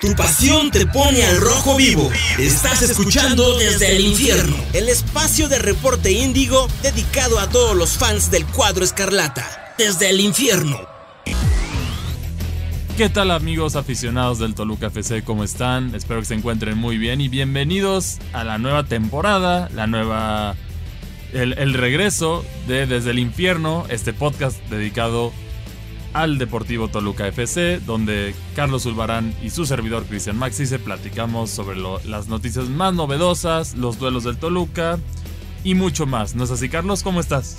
Tu pasión te pone al rojo vivo. Estás escuchando desde el infierno. El espacio de reporte índigo dedicado a todos los fans del cuadro escarlata. Desde el infierno. ¿Qué tal amigos aficionados del Toluca FC? ¿Cómo están? Espero que se encuentren muy bien y bienvenidos a la nueva temporada, la nueva... El, regreso de Desde el Infierno, este podcast dedicado al Deportivo Toluca FC, donde Carlos Ulbarán y su servidor Cristian Maxi se platicamos sobre las noticias más novedosas, los duelos del Toluca y mucho más. ¿No es así, Carlos? ¿Cómo estás?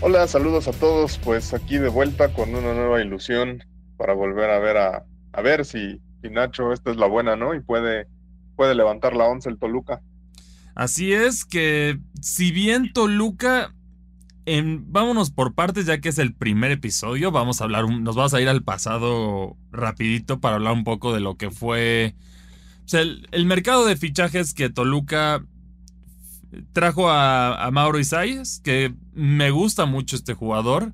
Hola, saludos a todos. Pues aquí de vuelta con una nueva ilusión para volver a ver a, a ver si, si, Nacho esta es la buena, ¿no? Y puede, puede levantar la once el Toluca. Así es que si bien Toluca vámonos por partes, ya que es el primer episodio. Vamos a hablar, nos vamos a ir al pasado rapidito para hablar un poco de lo que fue el, mercado de fichajes que Toluca trajo a, Mauro Isaias, que me gusta mucho este jugador.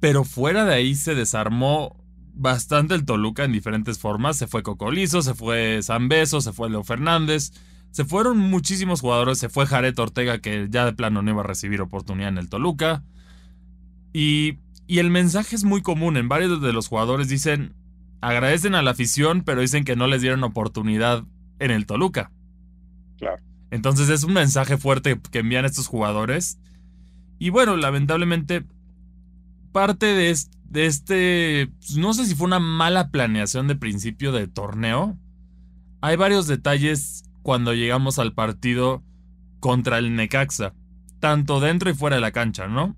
Pero fuera de ahí se desarmó bastante el Toluca en diferentes formas. Se fue Cocolizo, se fue Zambeso, se fue Leo Fernández. Se fueron muchísimos jugadores. Se fue Jared Ortega, que ya de plano no iba a recibir oportunidad en el Toluca. Y, y el mensaje es muy común. En varios de los jugadores dicen, agradecen a la afición, pero dicen que no les dieron oportunidad en el Toluca. Claro. Entonces es un mensaje fuerte que envían estos jugadores. Y bueno, lamentablemente, parte de este, de este, no sé si fue una mala planeación de principio de torneo. Hay varios detalles cuando llegamos al partido contra el Necaxa, tanto dentro y fuera de la cancha, ¿no?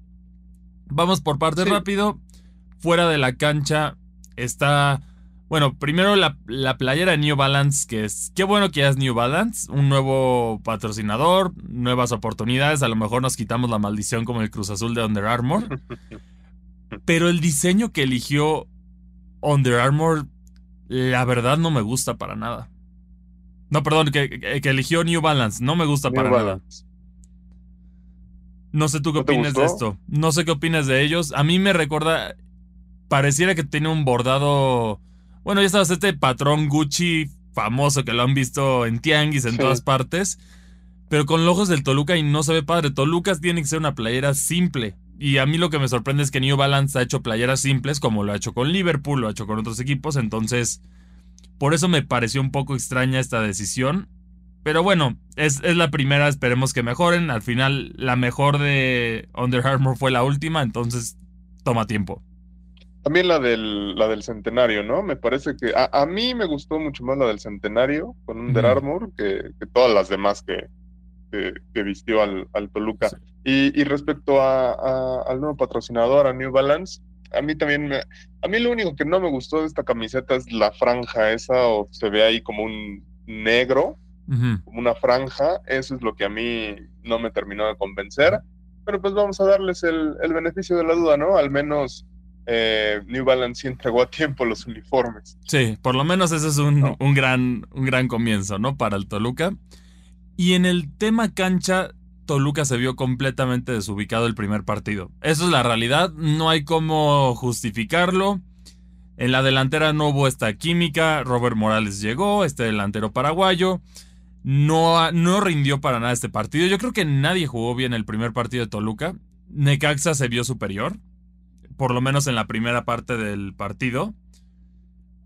Vamos por parte rápido. Fuera de la cancha está, bueno, primero la, la, playera New Balance, que es, qué bueno que es New Balance, un nuevo patrocinador, nuevas oportunidades, a lo mejor nos quitamos la maldición como el Cruz Azul de Under Armour, pero el diseño que eligió Under Armour, la verdad no me gusta para nada. No, perdón, que, eligió New Balance. No me gusta para nada. No sé tú qué opinas de esto. No sé qué opinas de ellos. A mí me recuerda. Pareciera que tiene un bordado. Bueno, ya sabes, este patrón Gucci famoso que lo han visto en Tianguis en todas partes. Pero con los ojos del Toluca y no se ve padre. Toluca tiene que ser una playera simple. Y a mí lo que me sorprende es que New Balance ha hecho playeras simples, como lo ha hecho con Liverpool, lo ha hecho con otros equipos. Entonces por eso me pareció un poco extraña esta decisión. Pero bueno, es, la primera, esperemos que mejoren. Al final, la mejor de Under Armour fue la última, entonces toma tiempo. También la del, la del centenario, ¿no? Me parece que a, mí me gustó mucho más la del centenario con Under Armour que, todas las demás que, que, vistió al, al Toluca. Y, respecto a, al nuevo patrocinador, a New Balance, a mí también me, a mí lo único que no me gustó de esta camiseta es la franja esa o se ve ahí como un negro, como una franja, eso es lo que a mí no me terminó de convencer, pero pues vamos a darles el, beneficio de la duda, ¿no? Al menos eh, New Balance sí entregó a tiempo los uniformes. Sí, por lo menos ese es un, un, gran, un gran comienzo, ¿no? Para el Toluca. Y en el tema cancha, Toluca se vio completamente desubicado el primer partido. Eso es la realidad, no hay cómo justificarlo. En la delantera no hubo esta química, Robert Morales llegó, este delantero paraguayo. No, no rindió para nada este partido. Yo creo que nadie jugó bien el primer partido de Toluca. Necaxa se vio superior, por lo menos en la primera parte del partido.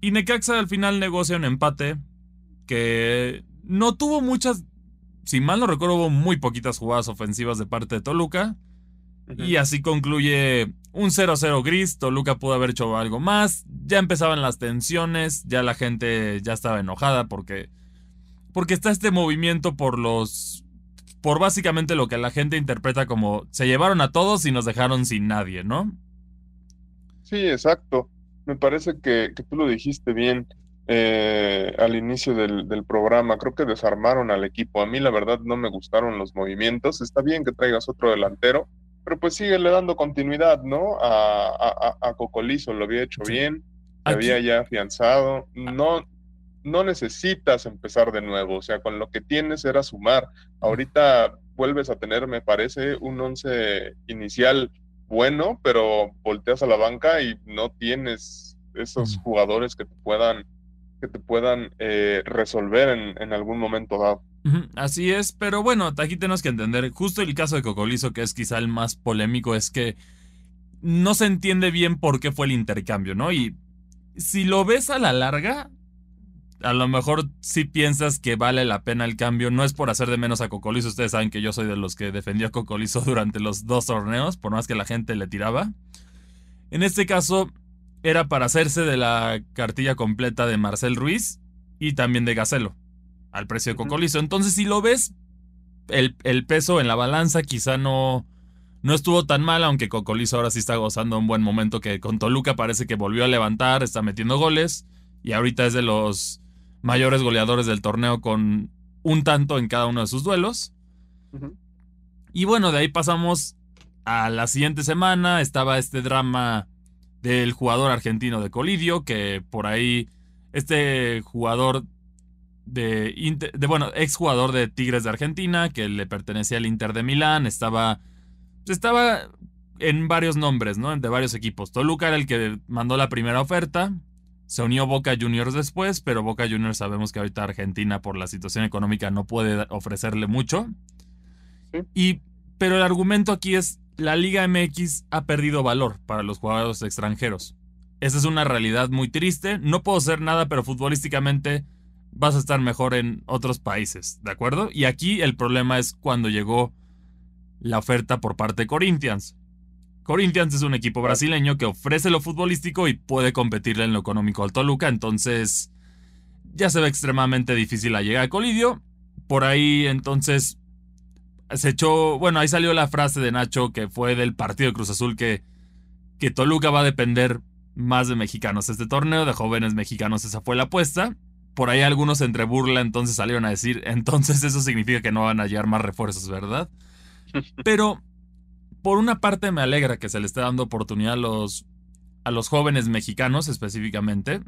Y Necaxa al final negocia un empate que no tuvo muchas si mal no recuerdo, hubo muy poquitas jugadas ofensivas de parte de Toluca. Y así concluye un 0-0 gris. Toluca pudo haber hecho algo más. Ya empezaban las tensiones. Ya la gente ya estaba enojada porque. Porque está este movimiento por los. Por básicamente lo que la gente interpreta como se llevaron a todos y nos dejaron sin nadie, ¿no? Sí, exacto. Me parece que, que tú lo dijiste bien. Eh, al inicio del, programa. Creo que desarmaron al equipo. A mí la verdad no me gustaron los movimientos. Está bien que traigas otro delantero, pero pues le dando continuidad, ¿no? A, a, Cocolizo lo había hecho bien, había ya afianzado. No, no necesitas empezar de nuevo, o sea, con lo que tienes era sumar. Ahorita vuelves a tener, me parece, un once inicial bueno, pero volteas a la banca y no tienes esos jugadores que te puedan que te puedan eh, resolver en, algún momento dado. Así es, pero bueno, aquí tenemos que entender, justo el caso de Cocolizo, que es quizá el más polémico, es que no se entiende bien por qué fue el intercambio, ¿no? Y si lo ves a la larga, a lo mejor si piensas que vale la pena el cambio. No es por hacer de menos a Cocolizo. Ustedes saben que yo soy de los que defendió a Cocolizo durante los dos torneos, por más que la gente le tiraba. En este caso, era para hacerse de la cartilla completa de Marcel Ruiz y también de Gacelo, al precio de Cocolizo. Entonces, si lo ves, el, el peso en la balanza quizá no, no estuvo tan mal, aunque Cocolizo ahora sí está gozando un buen momento que con Toluca parece que volvió a levantar, está metiendo goles y ahorita es de los mayores goleadores del torneo con un tanto en cada uno de sus duelos. Y bueno, de ahí pasamos a la siguiente semana. Estaba este drama del jugador argentino de Colidio, que por ahí este jugador de, de bueno, ex jugador de Tigres de Argentina, que le pertenecía al Inter de Milán, estaba, estaba en varios nombres, ¿no? De varios equipos. Toluca era el que mandó la primera oferta, se unió Boca Juniors después, pero Boca Juniors sabemos que ahorita Argentina por la situación económica no puede ofrecerle mucho. Y, pero el argumento aquí es, la Liga MX ha perdido valor para los jugadores extranjeros. Esa es una realidad muy triste. No puedo hacer nada, pero futbolísticamente vas a estar mejor en otros países, ¿de acuerdo? Y aquí el problema es cuando llegó la oferta por parte de Corinthians. Corinthians es un equipo brasileño que ofrece lo futbolístico y puede competirle en lo económico al Toluca, entonces ya se ve extremadamente difícil la llegada de Colidio. Por ahí entonces se echó, bueno, ahí salió la frase de Nacho que fue del partido de Cruz Azul que, que Toluca va a depender más de mexicanos este torneo, de jóvenes mexicanos, esa fue la apuesta. Por ahí algunos entre burla entonces salieron a decir, entonces eso significa que no van a llegar más refuerzos, ¿verdad? Pero por una parte me alegra que se le esté dando oportunidad a los, a los jóvenes mexicanos específicamente.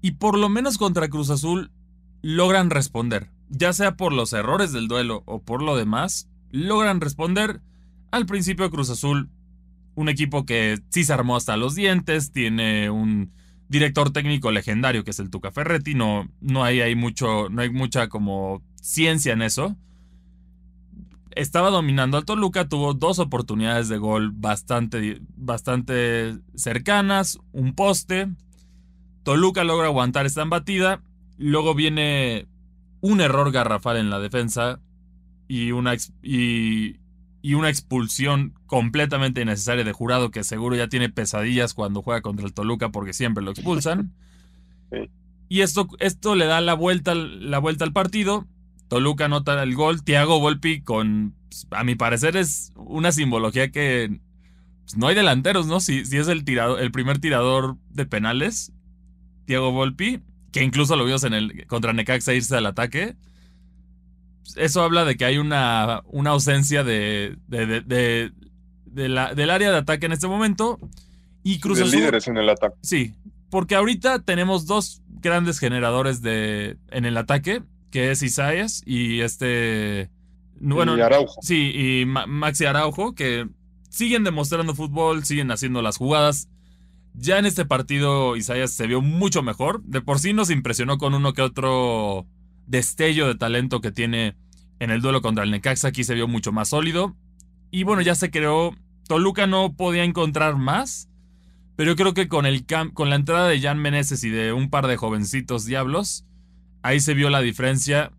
Y por lo menos contra Cruz Azul logran responder. Ya sea por los errores del duelo o por lo demás, logran responder. Al principio Cruz Azul, un equipo que sí se armó hasta los dientes, tiene un director técnico legendario que es el Tuca Ferretti, no, no hay, hay mucho, no hay mucha como ciencia en eso estaba dominando al Toluca, tuvo dos oportunidades de gol bastante, bastante cercanas, un poste. Toluca logra aguantar esta embatida. Luego viene un error garrafal en la defensa y una, y, y una expulsión completamente innecesaria de jurado que seguro ya tiene pesadillas cuando juega contra el Toluca porque siempre lo expulsan. Y esto, esto le da la vuelta, la vuelta al partido. Toluca anota el gol. Thiago Volpi con, a mi parecer es una simbología que pues, no hay delanteros, ¿no? Si, si es el, tirado, el primer tirador de penales, Thiago Volpi, que incluso lo vimos en el, contra Necaxa irse al ataque. Eso habla de que hay una, una ausencia de, de, de, la, del área de ataque en este momento. Y Cruz Azul. líderes en el ataque. Sí, porque ahorita tenemos dos grandes generadores de, en el ataque que es Isaías y este... Bueno, y Araujo. Sí, y Maxi Araujo, que siguen demostrando fútbol, siguen haciendo las jugadas. Ya en este partido Isaías se vio mucho mejor. De por sí nos impresionó con uno que otro destello de talento que tiene en el duelo contra el Necaxa. Aquí se vio mucho más sólido. Y bueno, ya se creó. Toluca no podía encontrar más. Pero yo creo que con, el con la entrada de Jan Meneses y de un par de jovencitos diablos, ahí se vio la diferencia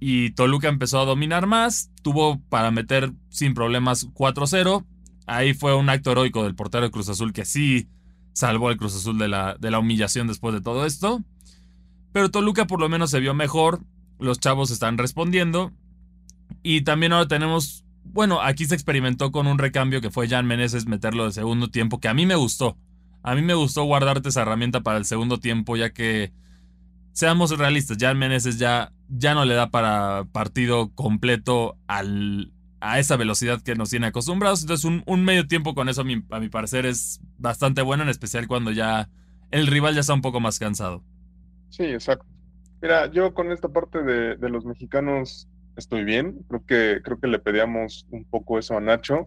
y Toluca empezó a dominar más, tuvo para meter sin problemas 4-0. Ahí fue un acto heroico del portero de Cruz Azul que sí salvó al Cruz Azul de la, de la humillación después de todo esto. Pero Toluca por lo menos se vio mejor, los chavos están respondiendo. Y también ahora tenemos, bueno, aquí se experimentó con un recambio que fue Jan Meneses meterlo de segundo tiempo, que a mí me gustó. A mí me gustó guardarte esa herramienta para el segundo tiempo, ya que seamos realistas, ya Meneses ya, ya no le da para partido completo al, a esa velocidad que nos tiene acostumbrados. Entonces, un, medio tiempo con eso, a mi, parecer, es bastante bueno, en especial cuando ya el rival ya está un poco más cansado. Sí, exacto. Mira, yo con esta parte de, los mexicanos estoy bien. Creo que, creo que le pedíamos un poco eso a Nacho.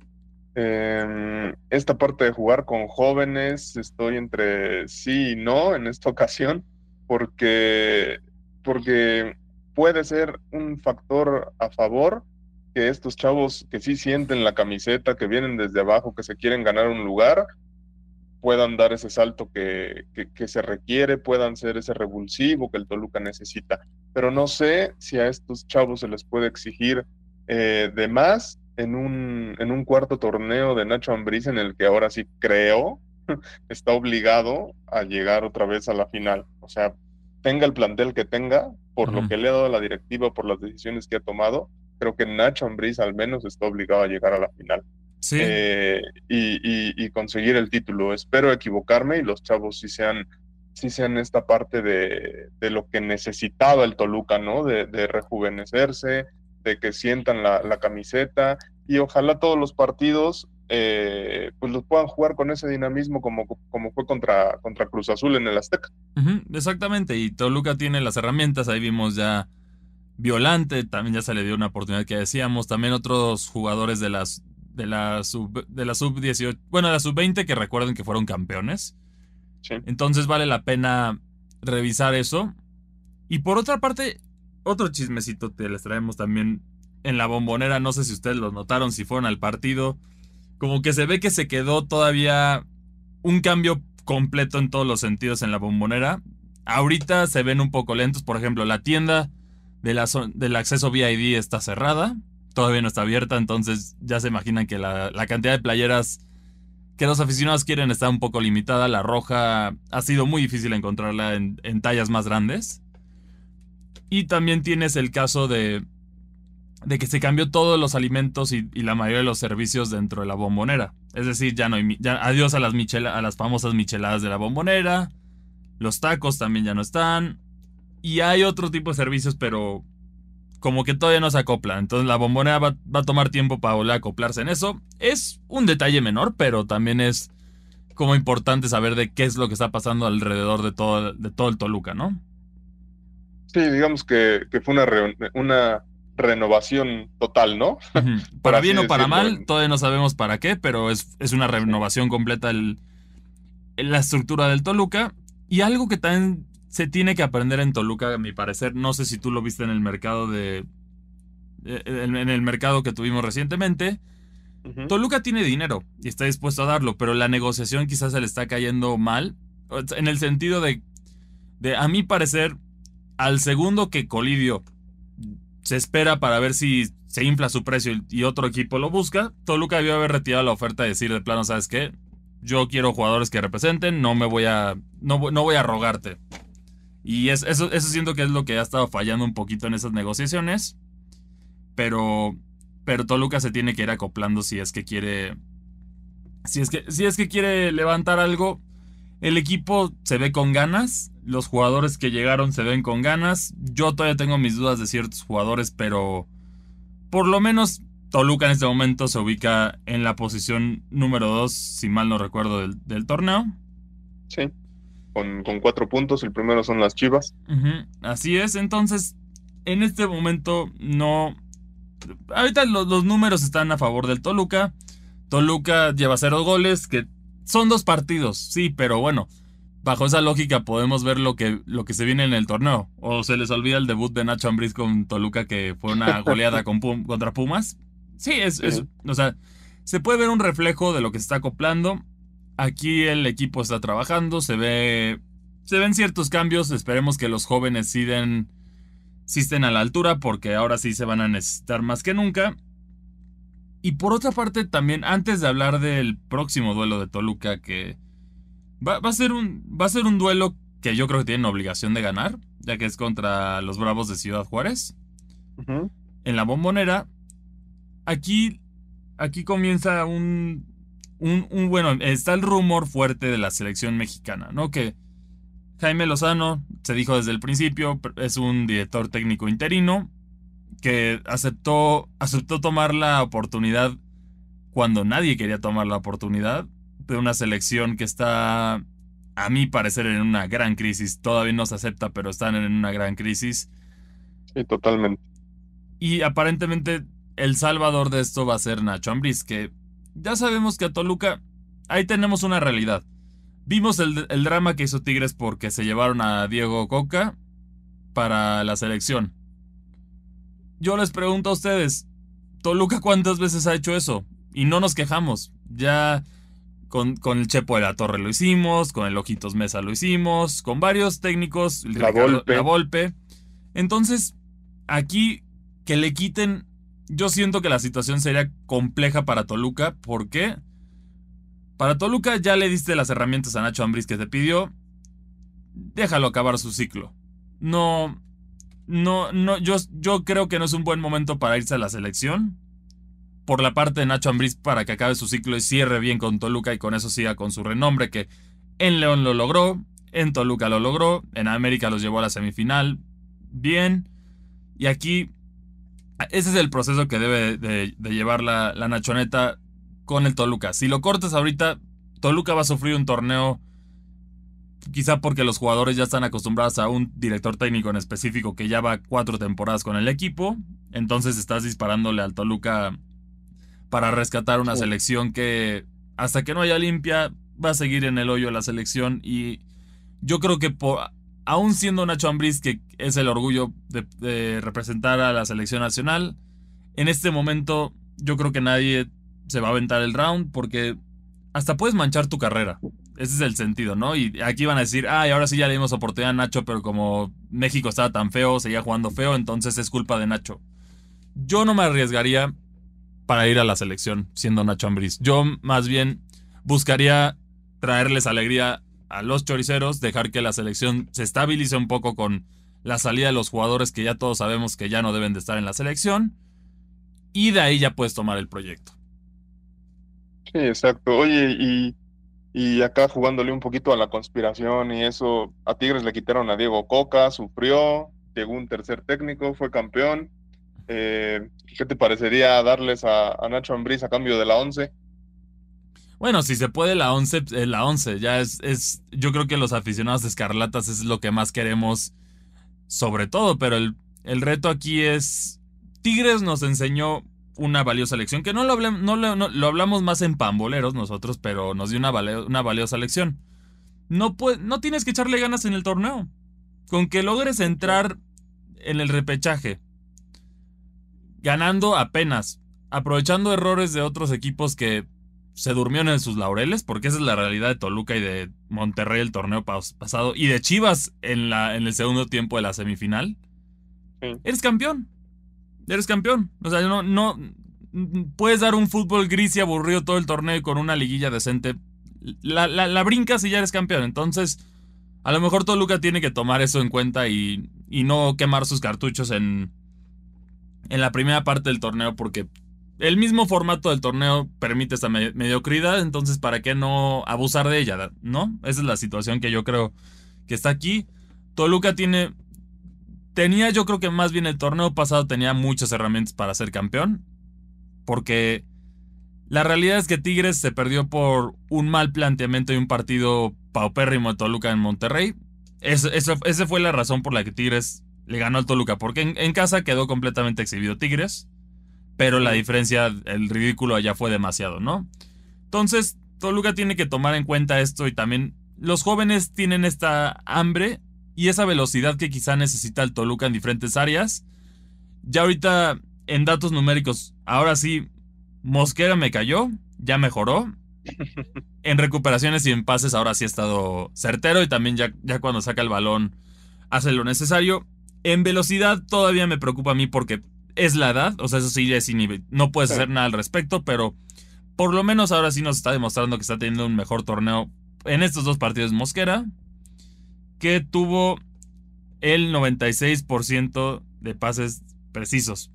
Em, esta parte de jugar con jóvenes, estoy entre sí y no en esta ocasión. porque, porque puede ser un factor a favor que estos chavos que sí sienten la camiseta, que vienen desde abajo, que se quieren ganar un lugar, puedan dar ese salto que, que, se requiere, puedan ser ese revulsivo que el Toluca necesita. Pero no sé si a estos chavos se les puede exigir eh, de más en un, en un cuarto torneo de Nacho Ambriz en el que ahora sí creo está obligado a llegar otra vez a la final. O sea, tenga el plantel que tenga, por lo que le ha dado la directiva, por las decisiones que ha tomado, creo que Nacho Ambriz al menos está obligado a llegar a la final. Sí. Eh, y, conseguir el título. Espero equivocarme y los chavos sí sean, sí sean esta parte de, lo que necesitaba el Toluca, ¿no? De, rejuvenecerse, de que sientan la, camiseta y ojalá todos los partidos eh, pues los puedan jugar con ese dinamismo como, como fue contra, contra Cruz Azul en el Azteca. exactamente, y Toluca tiene las herramientas, ahí vimos ya Violante, también ya se le dio una oportunidad que decíamos, también otros jugadores de las de la sub de la sub 18, bueno, de la sub 20 que recuerden que fueron campeones. Entonces vale la pena revisar eso. Y por otra parte, otro chismecito que les traemos también en la bombonera, no sé si ustedes lo notaron, si fueron al partido, como que se ve que se quedó todavía un cambio completo en todos los sentidos en la bombonera. Ahorita se ven un poco lentos, por ejemplo, la tienda de la del acceso VID está cerrada todavía no está abierta, entonces ya se imaginan que la, cantidad de playeras que los aficionados quieren está un poco limitada. La roja ha sido muy difícil encontrarla en, tallas más grandes. Y también tienes el caso de, de que se cambió todos los alimentos y, la mayoría de los servicios dentro de la bombonera. Es decir, ya no hay, adiós a las, a las famosas micheladas de la bombonera. Los tacos también ya no están. Y hay otro tipo de servicios, pero como que todavía no se acopla. Entonces la bombonera va, a tomar tiempo para volver a acoplarse en eso. Es un detalle menor, pero también es como importante saber de qué es lo que está pasando alrededor de todo, de todo el Toluca, ¿no? Sí, digamos que, fue una, una renovación total, ¿no? Para bien o para mal, todavía no sabemos para qué, pero es, es una renovación completa en la estructura del Toluca. Y algo que también se tiene que aprender en Toluca, a mi parecer. No sé si tú lo viste en el mercado de. En el mercado que tuvimos recientemente. Toluca tiene dinero y está dispuesto a darlo, pero la negociación quizás se le está cayendo mal. En el sentido de. de a mi parecer, al segundo que Colidio se espera para ver si se infla su precio y otro equipo lo busca, Toluca debió haber retirado la oferta y decir de plano, ¿sabes qué? Yo quiero jugadores que representen, no me voy a. no, no voy a rogarte. Y eso, eso siento que es lo que ha estado fallando un poquito en esas negociaciones. Pero, pero Toluca se tiene que ir acoplando si es que quiere. Si es que, si es que quiere levantar algo. El equipo se ve con ganas. Los jugadores que llegaron se ven con ganas. Yo todavía tengo mis dudas de ciertos jugadores, pero por lo menos Toluca en este momento se ubica en la posición número 2, si mal no recuerdo, del, del torneo. Sí con, cuatro puntos. El primero son las Chivas. Así es, entonces en este momento no... Ahorita los, números están a favor del Toluca. Toluca lleva cero goles, que son dos partidos, sí, pero bueno, bajo esa lógica podemos ver lo que, lo que se viene en el torneo. O se les olvida el debut de Nacho Ambriz con Toluca, que fue una goleada con contra Pumas. Sí, es, es, o sea, se puede ver un reflejo de lo que se está acoplando. Aquí el equipo está trabajando, se ve. Se ven ciertos cambios. Esperemos que los jóvenes sí, estén a la altura, porque ahora sí se van a necesitar más que nunca. Y por otra parte, también, antes de hablar del próximo duelo de Toluca, que va, a, ser un, va a ser un duelo que yo creo que tienen obligación de ganar, ya que es contra los Bravos de Ciudad Juárez. En la bombonera. Aquí, aquí comienza un, un, bueno, está el rumor fuerte de la selección mexicana, ¿no? Que Jaime Lozano, se dijo desde el principio, es un director técnico interino que aceptó, aceptó tomar la oportunidad cuando nadie quería tomar la oportunidad de una selección que está, a mi parecer, en una gran crisis. Todavía no se acepta, pero están en una gran crisis. Sí, totalmente. Y aparentemente el salvador de esto va a ser Nacho Ambriz, que ya sabemos que a Toluca, ahí tenemos una realidad. Vimos el, el drama que hizo Tigres porque se llevaron a Diego Coca para la selección. Yo les pregunto a ustedes, Toluca cuántas veces ha hecho eso? Y no nos quejamos. Ya con, con, el Chepo de la Torre lo hicimos, con el Ojitos Mesa lo hicimos, con varios técnicos, la, Volpe. la Volpe. Entonces, aquí que le quiten, yo siento que la situación sería compleja para Toluca. ¿Por qué? Para Toluca ya le diste las herramientas a Nacho Ambriz que te pidió. Déjalo acabar su ciclo. No, no, no, yo, yo creo que no es un buen momento para irse a la selección por la parte de Nacho Ambriz para que acabe su ciclo y cierre bien con Toluca y con eso siga con su renombre que en León lo logró, en Toluca lo logró, en América los llevó a la semifinal, bien, y aquí ese es el proceso que debe de, de llevar la, la, Nachoneta con el Toluca. Si lo cortas ahorita, Toluca va a sufrir un torneo quizá porque los jugadores ya están acostumbrados a un director técnico en específico que ya va cuatro temporadas con el equipo, entonces estás disparándole al Toluca para rescatar una selección que hasta que no haya limpia va a seguir en el hoyo la selección y yo creo que por, aún siendo Nacho Ambriz que es el orgullo de, representar a la selección nacional, en este momento yo creo que nadie se va a aventar el round porque hasta puedes manchar tu carrera. Ese es el sentido, ¿no? Y aquí van a decir, ay, ahora sí ya le dimos oportunidad a Nacho, pero como México estaba tan feo, seguía jugando feo, entonces es culpa de Nacho. Yo no me arriesgaría para ir a la selección siendo Nacho Ambriz. Yo más bien buscaría traerles alegría a los choriceros, dejar que la selección se estabilice un poco con la salida de los jugadores que ya todos sabemos que ya no deben de estar en la selección y de ahí ya puedes tomar el proyecto. Sí, exacto. Oye, y, y acá jugándole un poquito a la conspiración y eso, a Tigres le quitaron a Diego Coca, sufrió, llegó un tercer técnico, fue campeón. Eh, ¿Qué te parecería darles a, a Nacho Ambriz a cambio de la 11? Bueno, si se puede la 11, eh, la 11. Ya es, es, yo creo que los aficionados de Escarlatas es lo que más queremos sobre todo, pero el, el reto aquí es, Tigres nos enseñó una valiosa lección, que no lo, hablamos, no, lo, no lo hablamos más en pamboleros nosotros, pero nos dio una, una valiosa lección. No, no tienes que echarle ganas en el torneo. Con que logres entrar en el repechaje, ganando apenas, aprovechando errores de otros equipos que se durmieron en sus laureles, porque esa es la realidad de Toluca y de Monterrey el torneo pasado, y de Chivas en, la, en el segundo tiempo de la semifinal. Sí. Eres campeón. Eres campeón. O sea, no, no. Puedes dar un fútbol gris y aburrido todo el torneo y con una liguilla decente. La, la, la brincas y ya eres campeón. Entonces, a lo mejor Toluca tiene que tomar eso en cuenta y, y no quemar sus cartuchos en, en la primera parte del torneo porque el mismo formato del torneo permite esta me mediocridad, entonces ¿para qué no abusar de ella? ¿No? Esa es la situación que yo creo que está aquí. Toluca tiene... Tenía yo creo que más bien el torneo pasado tenía muchas herramientas para ser campeón, porque la realidad es que Tigres se perdió por un mal planteamiento y un partido paupérrimo de Toluca en Monterrey. Eso, esa fue la razón por la que Tigres le ganó al Toluca, porque en, casa quedó completamente exhibido Tigres, pero la diferencia, el ridículo allá fue demasiado, ¿no? Entonces, Toluca tiene que tomar en cuenta esto y también los jóvenes tienen esta hambre y esa velocidad que quizá necesita el Toluca en diferentes áreas. Ya ahorita, en datos numéricos, ahora sí, Mosquera me cayó, ya mejoró. En recuperaciones y en pases ahora sí ha estado certero y también ya, ya cuando saca el balón hace lo necesario. En velocidad todavía me preocupa a mí porque es la edad, o sea, eso sí es inhibido. No puedes hacer nada al respecto, pero por lo menos ahora sí nos está demostrando que está teniendo un mejor torneo en estos dos partidos Mosquera, que tuvo el 96% de pases precisos.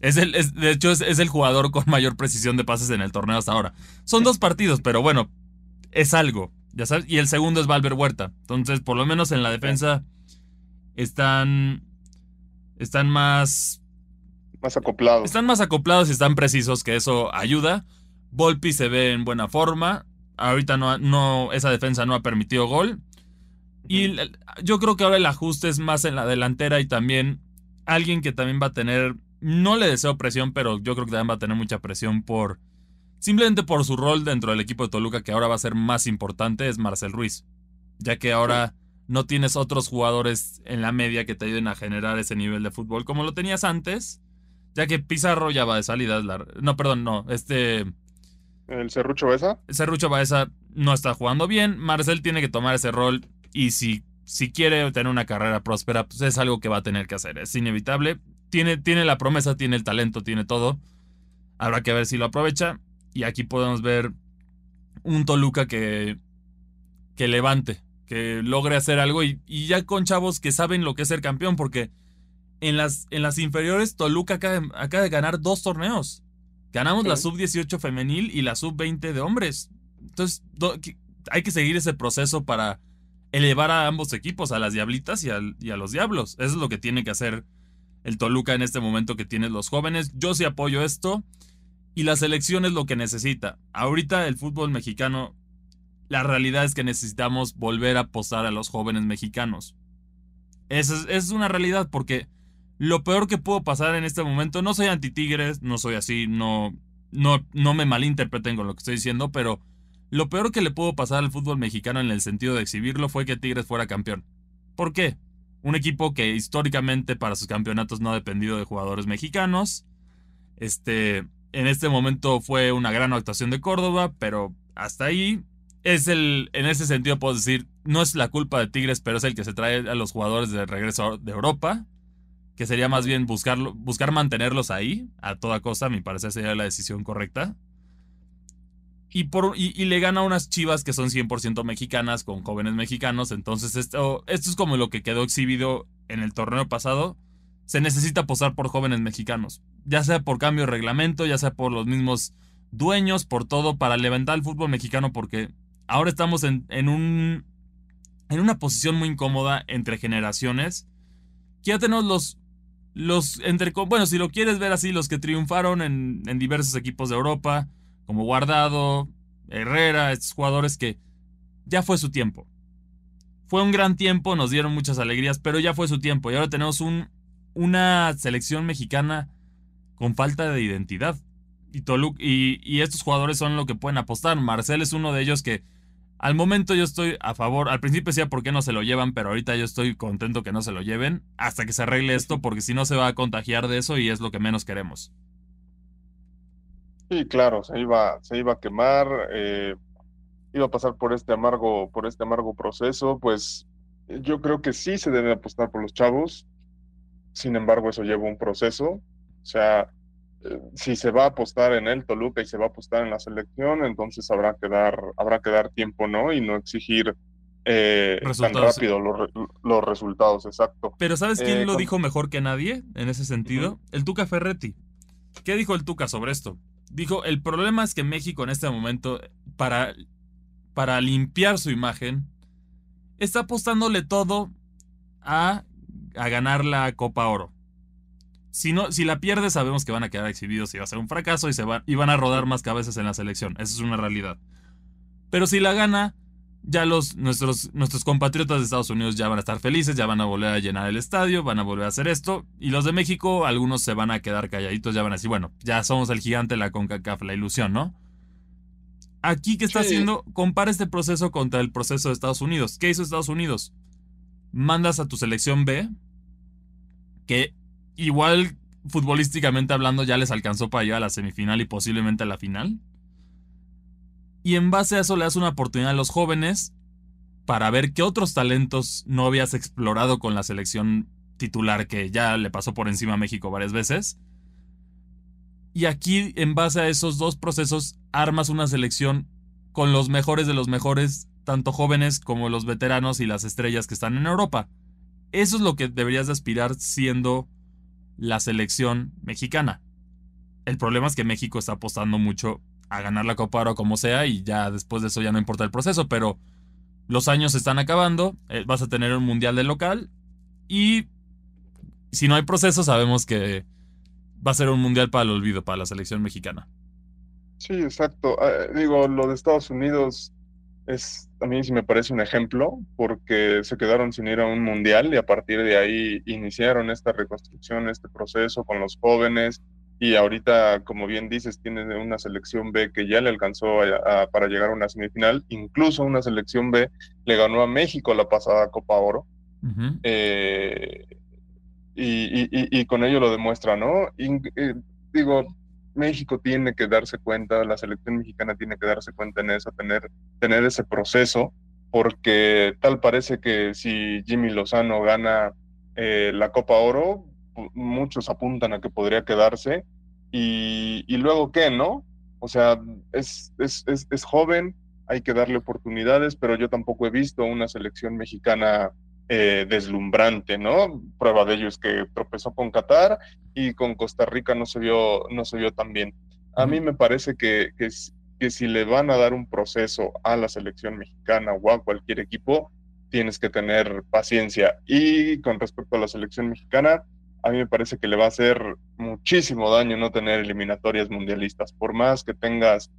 Es el, es, de hecho, es, es, el jugador con mayor precisión de pases en el torneo hasta ahora. Son dos partidos, pero bueno, es algo, ya sabes. Y el segundo es Valver Huerta. Entonces, por lo menos en la defensa están están más más acoplados. Están más acoplados y están precisos, que eso ayuda. Volpi se ve en buena forma. Ahorita no, no esa defensa no ha permitido gol. Y yo creo que ahora el ajuste es más en la delantera y también alguien que también va a tener, no le deseo presión, pero yo creo que también va a tener mucha presión por simplemente por su rol dentro del equipo de Toluca, que ahora va a ser más importante, es Marcel Ruiz. Ya que ahora no tienes otros jugadores en la media que te ayuden a generar ese nivel de fútbol como lo tenías antes. Ya que Pizarro ya va de salida. No, perdón, no. Este. ¿El Cerrucho Baeza? Cerrucho Baeza no está jugando bien. Marcel tiene que tomar ese rol. Y si, si quiere tener una carrera próspera, pues es algo que va a tener que hacer. Es inevitable. Tiene, tiene la promesa, tiene el talento, tiene todo. Habrá que ver si lo aprovecha. Y aquí podemos ver un Toluca que, que levante, que logre hacer algo y, ya con chavos que saben lo que es ser campeón, porque en las, en las inferiores Toluca acaba, de ganar dos torneos. Ganamos la sub-18 femenil y la sub-20 de hombres. Entonces hay que seguir ese proceso para elevar a ambos equipos, a las diablitas y, y a los diablos. Eso es lo que tiene que hacer el Toluca en este momento que tiene los jóvenes. Yo sí apoyo esto. Y la selección es lo que necesita. Ahorita el fútbol mexicano, la realidad es que necesitamos volver a apostar a los jóvenes mexicanos. Esa es, una realidad porque lo peor que puedo pasar en este momento, no soy anti-tigres, no soy así, no, no, no me malinterpreten con lo que estoy diciendo, pero lo peor que le pudo pasar al fútbol mexicano en el sentido de exhibirlo fue que Tigres fuera campeón. ¿Por qué? Un equipo que históricamente para sus campeonatos no ha dependido de jugadores mexicanos. Este, en este momento fue una gran actuación de Córdoba, pero hasta ahí es el, en ese sentido puedo decir, no es la culpa de Tigres, pero es el que se trae a los jugadores de regreso de Europa, que sería más bien buscarlo, buscar mantenerlos ahí a toda costa, a mi parecer sería la decisión correcta. Y, por, y, le gana unas chivas que son 100% mexicanas con jóvenes mexicanos, entonces esto, esto es como lo que quedó exhibido en el torneo pasado se necesita apostar por jóvenes mexicanos, ya sea por cambio de reglamento, ya sea por los mismos dueños, por todo, para levantar el fútbol mexicano, porque ahora estamos en, un, en una posición muy incómoda entre generaciones, que los, los entre, bueno, si lo quieres ver así, los que triunfaron en, en diversos equipos de Europa, como Guardado, Herrera, estos jugadores que ya fue su tiempo. Fue un gran tiempo, nos dieron muchas alegrías, pero ya fue su tiempo. Y ahora tenemos un, una selección mexicana con falta de identidad. Y, y, y, estos jugadores son lo que pueden apostar. Marcel es uno de ellos que al momento yo estoy a favor. Al principio decía por qué no se lo llevan, pero ahorita yo estoy contento que no se lo lleven hasta que se arregle esto, porque si no se va a contagiar de eso y es lo que menos queremos. Sí, claro, se iba, se iba a quemar, eh, iba a pasar por este amargo, por este amargo proceso. Pues yo creo que sí se debe apostar por los chavos. Sin embargo, eso lleva un proceso. O sea, si se va a apostar en el Toluca y se va a apostar en la selección, entonces habrá que dar, habrá que dar tiempo, ¿no? Y no exigir eh, tan rápido los, resultados, exacto. Pero ¿sabes quién eh, lo dijo mejor que nadie en ese sentido? El Tuca Ferretti. ¿Qué dijo el Tuca sobre esto? Dijo, el problema es que México en este momento, para, para limpiar su imagen, está apostándole todo a a ganar la Copa Oro. Si, no, si la pierde, sabemos que van a quedar exhibidos y va a ser un fracaso y, se van, y van a rodar más cabezas en la selección. Esa es una realidad. Pero si la gana, ya los, nuestros, nuestros compatriotas de Estados Unidos ya van a estar felices, ya van a volver a llenar el estadio, van a volver a hacer esto. Y los de México, algunos se van a quedar calladitos, ya van a decir, bueno, ya somos el gigante, la CONCACAF, la ilusión, ¿no? Aquí, ¿qué está haciendo? Compara este proceso contra el proceso de Estados Unidos. ¿Qué hizo Estados Unidos? Mandas a tu selección B, que igual futbolísticamente hablando ya les alcanzó para llegar a la semifinal y posiblemente a la final. Y en base a eso le das una oportunidad a los jóvenes para ver qué otros talentos no habías explorado con la selección titular que ya le pasó por encima a México varias veces. Y aquí, en base a esos dos procesos, armas una selección con los mejores de los mejores, tanto jóvenes como los veteranos y las estrellas que están en Europa. Eso es lo que deberías de aspirar siendo la selección mexicana. El problema es que México está apostando mucho a ganar la Copa Oro como sea y ya después de eso ya no importa el proceso, pero los años se están acabando, eh, vas a tener un mundial de local y si no hay proceso sabemos que va a ser un mundial para el olvido para la selección mexicana. Sí, exacto. Ah, digo, lo de Estados Unidos es a mí sí me parece un ejemplo porque se quedaron sin ir a un mundial y a partir de ahí iniciaron esta reconstrucción, este proceso con los jóvenes, y ahorita, como bien dices, tiene una selección B que ya le alcanzó para llegar a una semifinal, incluso una selección B le ganó a México la pasada Copa Oro. Eh, y, con ello lo demuestra, ¿no? Eh, digo, México tiene que darse cuenta, la selección mexicana tiene que darse cuenta en eso, tener, tener ese proceso, porque tal parece que si Jimmy Lozano gana eh, la Copa Oro, muchos apuntan a que podría quedarse. Y, luego qué, ¿no? O sea, es, es, es, joven, hay que darle oportunidades, pero yo tampoco he visto una selección mexicana eh, deslumbrante, ¿no? Prueba de ello es que tropezó con Qatar y con Costa Rica no se vio, no se vio tan bien. A mí me parece que, que, que si le van a dar un proceso a la selección mexicana o a cualquier equipo, tienes que tener paciencia. Y con respecto a la selección mexicana, a mí me parece que le va a hacer muchísimo daño no tener eliminatorias mundialistas. Por más que tengas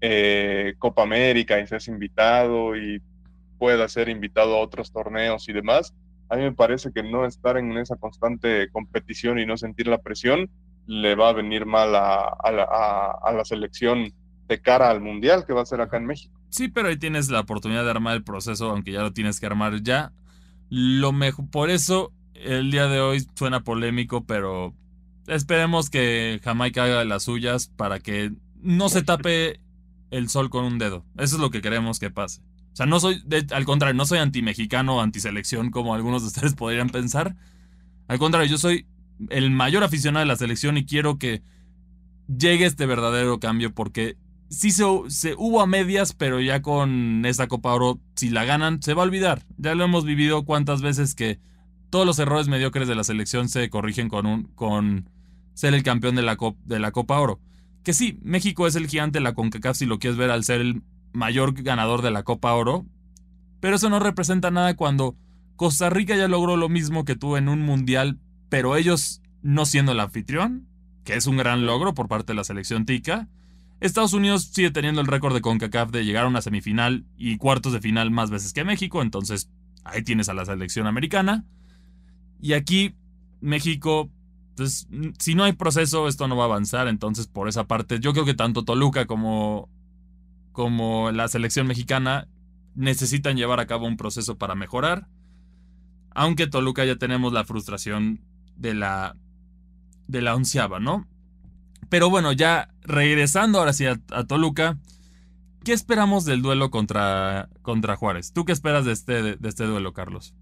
eh, Copa América y seas invitado y puedas ser invitado a otros torneos y demás, a mí me parece que no estar en esa constante competición y no sentir la presión le va a venir mal a, la, la selección de cara al mundial que va a ser acá en México. Sí, pero ahí tienes la oportunidad de armar el proceso, aunque ya lo tienes que armar ya. Lo mejor, por eso el día de hoy suena polémico, pero esperemos que Jamaica haga las suyas para que no se tape el sol con un dedo. Eso es lo que queremos que pase. O sea, no soy, al contrario, no soy anti-mexicano anti-selección como algunos de ustedes podrían pensar. Al contrario, yo soy el mayor aficionado de la selección y quiero que llegue este verdadero cambio porque sí se, se, hubo a medias, pero ya con esta Copa Oro, si la ganan, se va a olvidar. Ya lo hemos vivido cuántas veces que todos los errores mediocres de la selección se corrigen con, un, con ser el campeón de la, de la Copa Oro. Que sí, México es el gigante de la CONCACAF si lo quieres ver al ser el mayor ganador de la Copa Oro. Pero eso no representa nada cuando Costa Rica ya logró lo mismo que tú en un mundial, pero ellos no siendo el anfitrión, que es un gran logro por parte de la selección tica. Estados Unidos sigue teniendo el récord de CONCACAF de llegar a una semifinal y cuartos de final más veces que México, entonces ahí tienes a la selección americana. Y aquí México, pues si no hay proceso, esto no va a avanzar. Entonces, por esa parte, yo creo que tanto Toluca como, como la selección mexicana necesitan llevar a cabo un proceso para mejorar. Aunque Toluca ya tenemos la frustración de la, de la onceava, ¿no? Pero bueno, ya regresando ahora sí a, Toluca, ¿qué esperamos del duelo contra, contra Juárez? ¿Tú qué esperas de este, de este duelo, Carlos?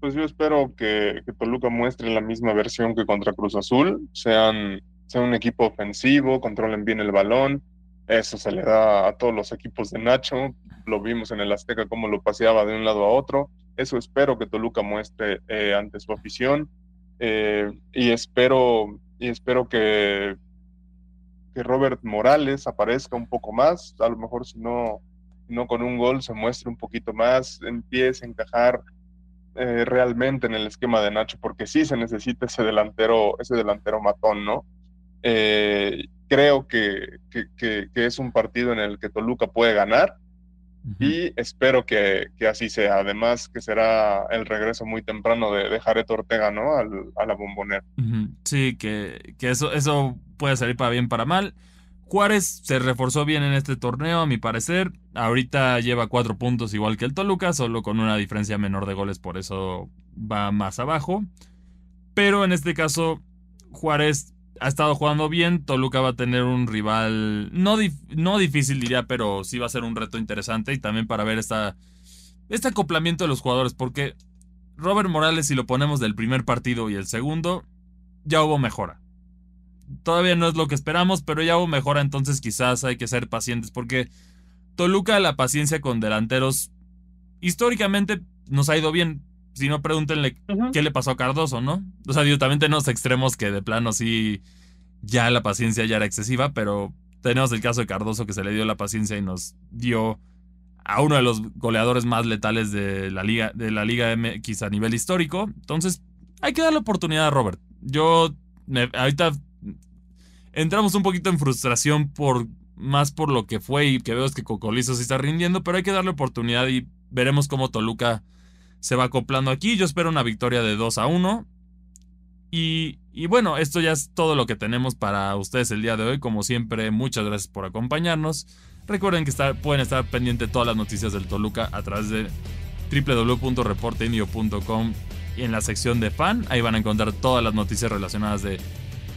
pues yo espero que, Toluca muestre la misma versión que contra Cruz Azul, sean, sean un equipo ofensivo, controlen bien el balón, eso se le da a todos los equipos de Nacho, lo vimos en el Azteca cómo lo paseaba de un lado a otro, eso espero que Toluca muestre eh, ante su afición. Eh, y espero, y espero que, que Robert Morales aparezca un poco más, a lo mejor si no, no con un gol se muestre un poquito más, empiece a encajar eh, realmente en el esquema de Nacho, porque sí se necesita ese delantero, ese delantero matón, ¿no? Eh, creo que, que, es un partido en el que Toluca puede ganar y espero que, así sea. Además, que será el regreso muy temprano de, de Jared Ortega, ¿no? a la bombonera. Sí, que, que eso, eso puede salir para bien, para mal. Juárez se reforzó bien en este torneo, a mi parecer. Ahorita lleva cuatro puntos igual que el Toluca, solo con una diferencia menor de goles, por eso va más abajo. Pero en este caso, Juárez ha estado jugando bien. Toluca va a tener un rival no, no difícil, diría, pero sí va a ser un reto interesante. Y también para ver esta, este acoplamiento de los jugadores, porque Robert Morales, si lo ponemos del primer partido y el segundo, ya hubo mejora todavía no es lo que esperamos, pero ya hubo mejora, entonces quizás hay que ser pacientes porque Toluca la paciencia con delanteros históricamente nos ha ido bien. Si no, pregúntenle qué le pasó a Cardoso, ¿no? O sea, yo también tenemos extremos que de plano sí ya la paciencia ya era excesiva, pero tenemos el caso de Cardoso que se le dio la paciencia y nos dio a uno de los goleadores más letales de la liga de la liga MX a nivel histórico. Entonces, hay que darle oportunidad a Robert. Yo ahorita entramos un poquito en frustración por más por lo que fue y que veo es que Cocolizo se está rindiendo, pero hay que darle oportunidad y veremos cómo Toluca se va acoplando aquí. Yo espero una victoria de 2 a 1. Y, Y bueno, esto ya es todo lo que tenemos para ustedes el día de hoy. Como siempre, muchas gracias por acompañarnos. Recuerden que pueden estar pendientes de todas las noticias del Toluca a través de www.reporteindio.com y en la sección de fan. Ahí van a encontrar todas las noticias relacionadas de,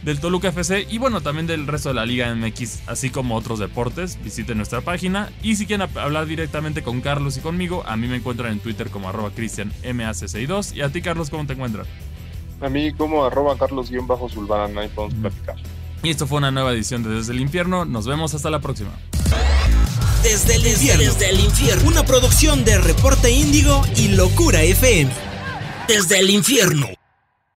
del Toluca FC y bueno, también del resto de la Liga MX, así como otros deportes. Visiten nuestra página y si quieren hablar directamente con Carlos y conmigo, a mí me encuentran en Twitter como arroba cristianmac62 y a ti Carlos, ¿cómo te encuentras? A mí como arroba carlos-sulvana, ahí podemos platicar. Y esto fue una nueva edición de Desde el Infierno. Nos vemos hasta la próxima. Desde el infierno. Desde el infierno. Una producción de Reporte Índigo y Locura FM. Desde el infierno.